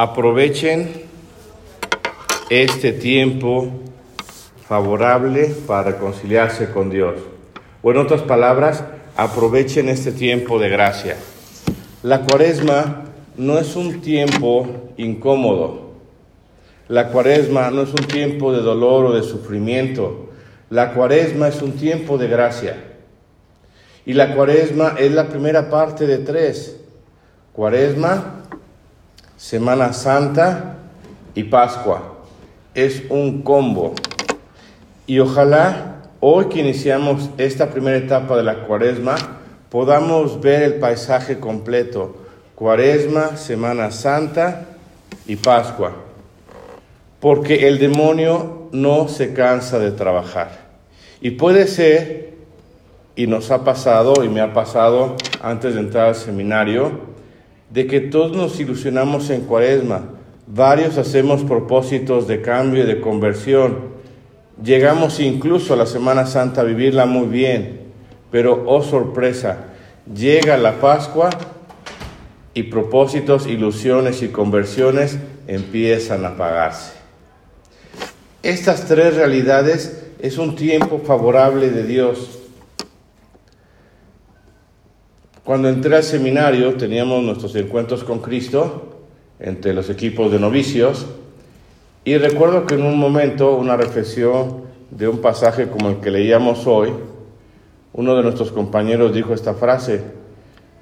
Aprovechen este tiempo favorable para reconciliarse con Dios. O en otras palabras, aprovechen este tiempo de gracia. La cuaresma no es un tiempo incómodo. La cuaresma no es un tiempo de dolor o de sufrimiento. La cuaresma es un tiempo de gracia. Y la cuaresma es la primera parte de tres. Cuaresma, Semana Santa y Pascua. Es un combo. Y ojalá hoy que iniciamos esta primera etapa de la cuaresma podamos ver el paisaje completo. Cuaresma, Semana Santa y Pascua. Porque el demonio no se cansa de trabajar. Y puede ser, y nos ha pasado, y me ha pasado antes de entrar al seminario, de que todos nos ilusionamos en cuaresma. Varios hacemos propósitos de cambio y de conversión. Llegamos incluso a la Semana Santa a vivirla muy bien, pero oh sorpresa, llega la Pascua y propósitos, ilusiones y conversiones empiezan a apagarse. Estas tres realidades es un tiempo favorable de Dios. Cuando entré al seminario teníamos nuestros encuentros con Cristo entre los equipos de novicios y recuerdo que en un momento una reflexión de un pasaje como el que leíamos hoy, uno de nuestros compañeros dijo esta frase,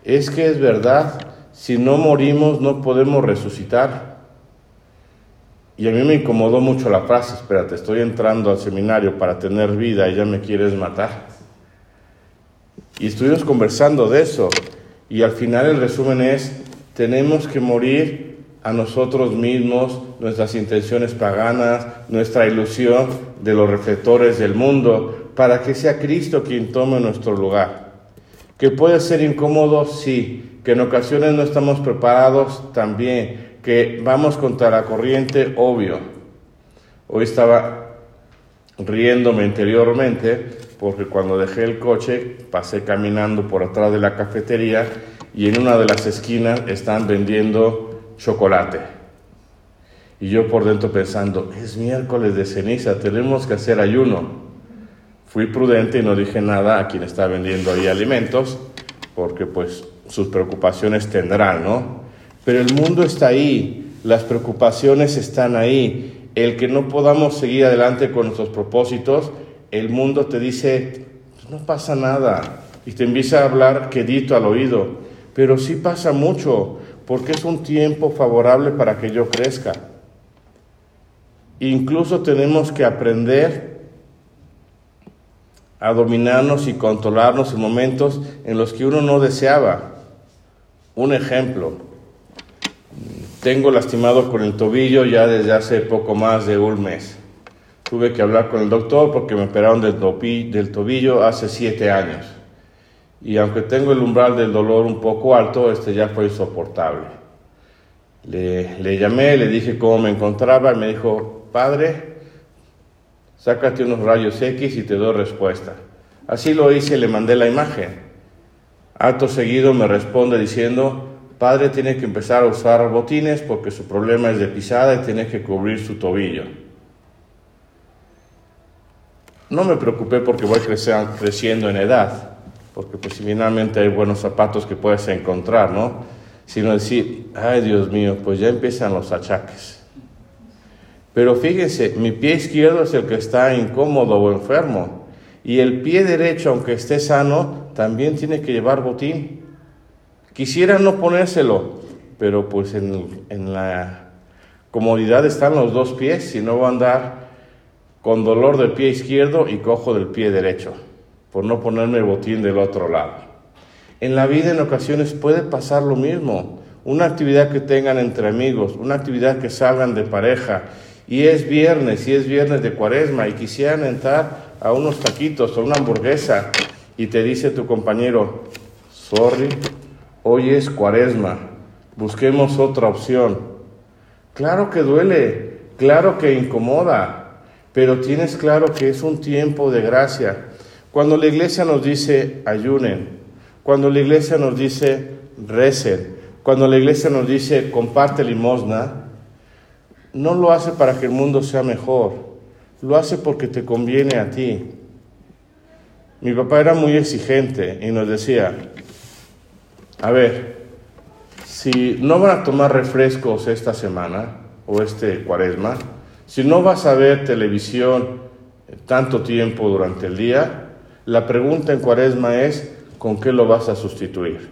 es que es verdad, si no morimos no podemos resucitar. Y a mí me incomodó mucho la frase, espérate, estoy entrando al seminario para tener vida y ya me quieres matar. Y estuvimos conversando de eso. Y al final el resumen es, tenemos que morir a nosotros mismos, nuestras intenciones paganas, nuestra ilusión de los reflectores del mundo, para que sea Cristo quien tome nuestro lugar. Que puede ser incómodo, sí, que en ocasiones no estamos preparados también, que vamos contra la corriente, obvio. Hoy estaba riéndome interiormente porque cuando dejé el coche pasé caminando por atrás de la cafetería y en una de las esquinas están vendiendo chocolate. Y yo por dentro pensando, es miércoles de ceniza, tenemos que hacer ayuno. Fui prudente y no dije nada a quien está vendiendo ahí alimentos, porque pues sus preocupaciones tendrán, ¿no? Pero el mundo está ahí, las preocupaciones están ahí. El que no podamos seguir adelante con nuestros propósitos, el mundo te dice, no pasa nada, y te empieza a hablar quedito al oído, pero sí pasa mucho, porque es un tiempo favorable para que yo crezca. Incluso tenemos que aprender a dominarnos y controlarnos en momentos en los que uno no deseaba. Un ejemplo, tengo lastimado con el tobillo ya desde hace poco más de un mes. Tuve que hablar con el doctor porque me operaron del, tobillo hace siete años. Y aunque tengo el umbral del dolor un poco alto, este ya fue insoportable. Le, le llamé, le dije cómo me encontraba y me dijo, padre, sácate unos rayos X y te doy respuesta. Así lo hice y le mandé la imagen. Acto seguido me responde diciendo, padre tiene que empezar a usar botines porque su problema es de pisada y tiene que cubrir su tobillo. No me preocupé porque voy creciendo en edad, porque pues finalmente hay buenos zapatos que puedes encontrar, ¿no? Sino decir, ay Dios mío, pues ya empiezan los achaques. Pero fíjense, mi pie izquierdo es el que está incómodo o enfermo. Y el pie derecho, aunque esté sano, también tiene que llevar botín. Quisiera no ponérselo, pero pues en, en la comodidad están los dos pies, si no va a andar con dolor del pie izquierdo y cojo del pie derecho, por no ponerme el botín del otro lado. En la vida en ocasiones puede pasar lo mismo. Una actividad que tengan entre amigos, una actividad que salgan de pareja, y es viernes, y es viernes de cuaresma, y quisieran entrar a unos taquitos o una hamburguesa, y te dice tu compañero, sorry, hoy es cuaresma, busquemos otra opción. Claro que duele, claro que incomoda, pero tienes claro que es un tiempo de gracia. Cuando la iglesia nos dice ayunen, cuando la iglesia nos dice recen, cuando la iglesia nos dice comparte limosna, no lo hace para que el mundo sea mejor, lo hace porque te conviene a ti. Mi papá era muy exigente y nos decía, a ver, si no van a tomar refrescos esta semana o este cuaresma, si no vas a ver televisión tanto tiempo durante el día, la pregunta en cuaresma es, ¿con qué lo vas a sustituir?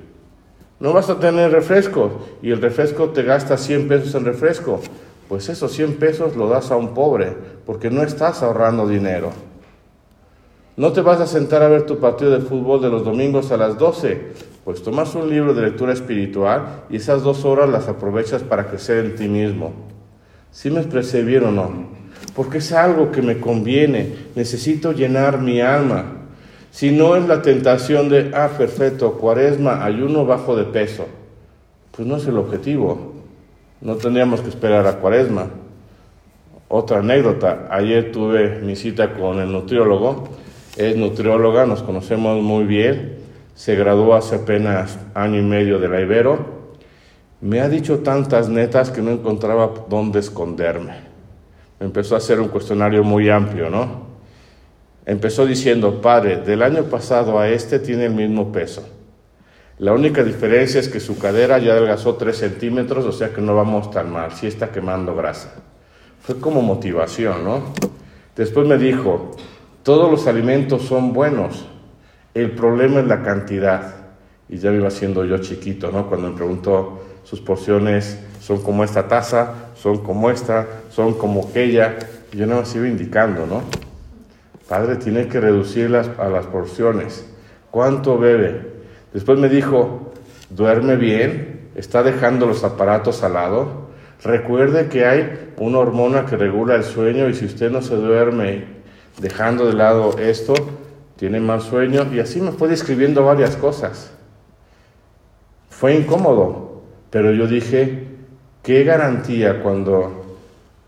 No vas a tener refresco y el refresco te gasta 100 pesos en refresco. Pues esos 100 pesos lo das a un pobre porque no estás ahorrando dinero. No te vas a sentar a ver tu partido de fútbol de los domingos a las 12, pues tomas un libro de lectura espiritual y esas dos horas las aprovechas para crecer en ti mismo. ¿Sí me expresé bien o no? Porque es algo que me conviene, necesito llenar mi alma. Si no es la tentación de, ah, perfecto, cuaresma, ayuno bajo de peso, pues no es el objetivo. No tendríamos que esperar a cuaresma. Otra anécdota, ayer tuve mi cita con el nutriólogo, es nutrióloga, nos conocemos muy bien, se graduó hace apenas año y medio de la Ibero, me ha dicho tantas netas que no encontraba dónde esconderme. Me empezó a hacer un cuestionario muy amplio, ¿no? Empezó diciendo, padre, del año pasado a este tiene el mismo peso. La única diferencia es que su cadera ya adelgazó 3 centímetros, o sea que no vamos tan mal, sí está quemando grasa. Fue como motivación, ¿no? Después me dijo, todos los alimentos son buenos, el problema es la cantidad. Y ya me iba siendo yo chiquito, ¿no? Cuando me preguntó, sus porciones son como esta taza, son como esta, son como aquella. Yo no me iba indicando, ¿no? Padre, tiene que reducirlas a las porciones. ¿Cuánto bebe? Después me dijo, duerme bien, está dejando los aparatos al lado. Recuerde que hay una hormona que regula el sueño y si usted no se duerme dejando de lado esto, tiene más sueño. Y así me fue describiendo varias cosas. Fue incómodo, pero yo dije, ¿qué garantía cuando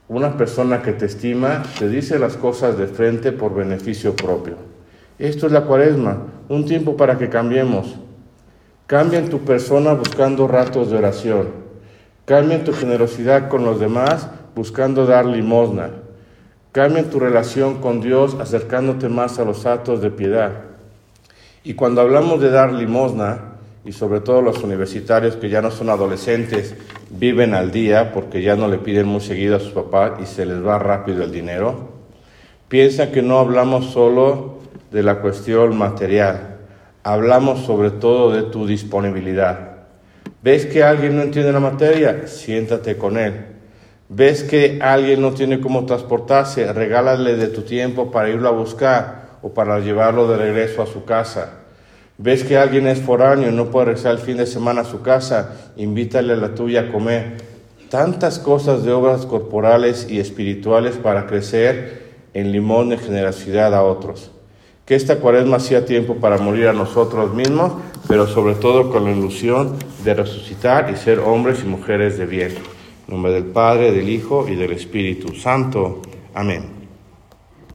una persona que te estima te dice las cosas de frente por beneficio propio. Esto es la cuaresma, un tiempo para que cambiemos. Cambia en tu persona buscando ratos de oración. Cambia en tu generosidad con los demás buscando dar limosna. Cambia en tu relación con Dios acercándote más a los actos de piedad. Y cuando hablamos de dar limosna, y sobre todo los universitarios que ya no son adolescentes, viven al día porque ya no le piden muy seguido a sus papás y se les va rápido el dinero. Piensa que no hablamos solo de la cuestión material, hablamos sobre todo de tu disponibilidad. ¿Ves que alguien no entiende la materia? Siéntate con él. ¿Ves que alguien no tiene cómo transportarse? Regálale de tu tiempo para irlo a buscar o para llevarlo de regreso a su casa. Ves que alguien es foráneo y no puede regresar el fin de semana a su casa, invítale a la tuya a comer. Tantas cosas de obras corporales y espirituales para crecer en limón de generosidad a otros. Que esta cuaresma sea tiempo para morir a nosotros mismos, pero sobre todo con la ilusión de resucitar y ser hombres y mujeres de bien. En nombre del Padre, del Hijo y del Espíritu Santo. Amén.